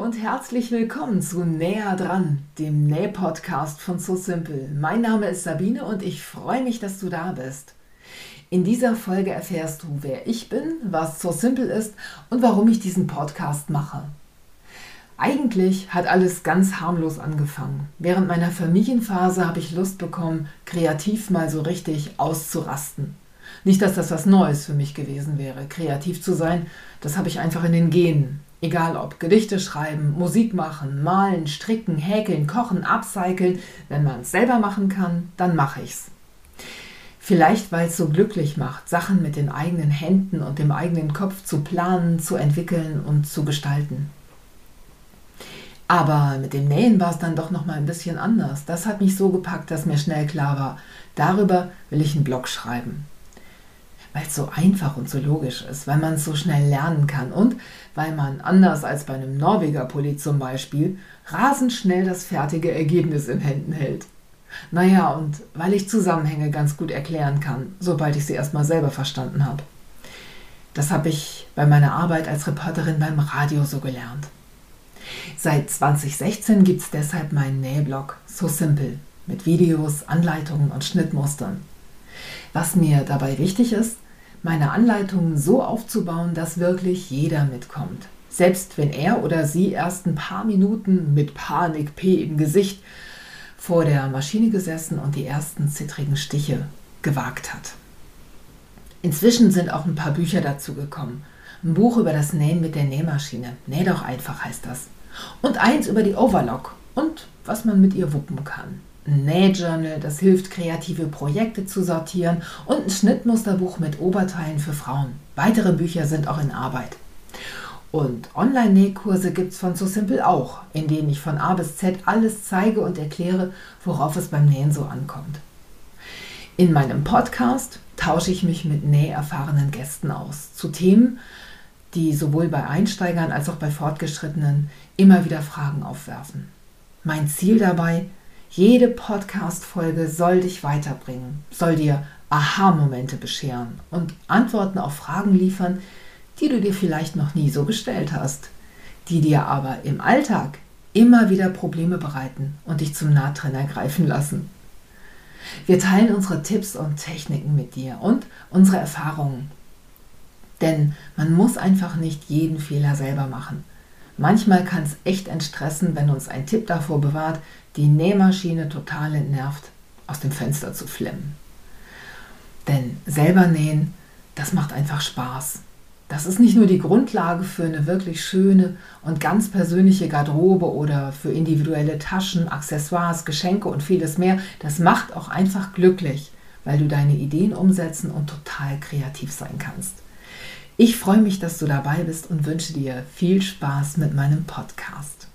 und herzlich willkommen zu Näher dran, dem Näh-Podcast von So Simple. Mein Name ist Sabine und ich freue mich, dass du da bist. In dieser Folge erfährst du, wer ich bin, was So Simple ist und warum ich diesen Podcast mache. Eigentlich hat alles ganz harmlos angefangen. Während meiner Familienphase habe ich Lust bekommen, kreativ mal so richtig auszurasten. Nicht, dass das was Neues für mich gewesen wäre, kreativ zu sein, das habe ich einfach in den Genen. Egal ob Gedichte schreiben, Musik machen, malen, stricken, häkeln, kochen, upcyclen, wenn man es selber machen kann, dann mache ich's. Vielleicht, weil es so glücklich macht, Sachen mit den eigenen Händen und dem eigenen Kopf zu planen, zu entwickeln und zu gestalten. Aber mit dem Nähen war es dann doch noch mal ein bisschen anders. Das hat mich so gepackt, dass mir schnell klar war, darüber will ich einen Blog schreiben weil es so einfach und so logisch ist, weil man es so schnell lernen kann und weil man, anders als bei einem Norweger-Pulli zum Beispiel, rasend schnell das fertige Ergebnis in Händen hält. Naja, und weil ich Zusammenhänge ganz gut erklären kann, sobald ich sie erstmal selber verstanden habe. Das habe ich bei meiner Arbeit als Reporterin beim Radio so gelernt. Seit 2016 gibt es deshalb meinen Nähblog So Simple mit Videos, Anleitungen und Schnittmustern. Was mir dabei wichtig ist, meine Anleitungen so aufzubauen, dass wirklich jeder mitkommt. Selbst wenn er oder sie erst ein paar Minuten mit Panik P im Gesicht vor der Maschine gesessen und die ersten zittrigen Stiche gewagt hat. Inzwischen sind auch ein paar Bücher dazu gekommen. Ein Buch über das Nähen mit der Nähmaschine. Näh doch einfach heißt das. Und eins über die Overlock und was man mit ihr wuppen kann ein Nähjournal, das hilft, kreative Projekte zu sortieren und ein Schnittmusterbuch mit Oberteilen für Frauen. Weitere Bücher sind auch in Arbeit. Und Online-Nähkurse gibt es von So Simple auch, in denen ich von A bis Z alles zeige und erkläre, worauf es beim Nähen so ankommt. In meinem Podcast tausche ich mich mit näherfahrenen Gästen aus zu Themen, die sowohl bei Einsteigern als auch bei Fortgeschrittenen immer wieder Fragen aufwerfen. Mein Ziel dabei, jede Podcast-Folge soll dich weiterbringen, soll dir Aha-Momente bescheren und Antworten auf Fragen liefern, die du dir vielleicht noch nie so gestellt hast, die dir aber im Alltag immer wieder Probleme bereiten und dich zum Nahtrenner greifen lassen. Wir teilen unsere Tipps und Techniken mit dir und unsere Erfahrungen. Denn man muss einfach nicht jeden Fehler selber machen. Manchmal kann es echt entstressen, wenn uns ein Tipp davor bewahrt, die Nähmaschine total entnervt, aus dem Fenster zu flimmen. Denn selber nähen, das macht einfach Spaß. Das ist nicht nur die Grundlage für eine wirklich schöne und ganz persönliche Garderobe oder für individuelle Taschen, Accessoires, Geschenke und vieles mehr. Das macht auch einfach glücklich, weil du deine Ideen umsetzen und total kreativ sein kannst. Ich freue mich, dass du dabei bist und wünsche dir viel Spaß mit meinem Podcast.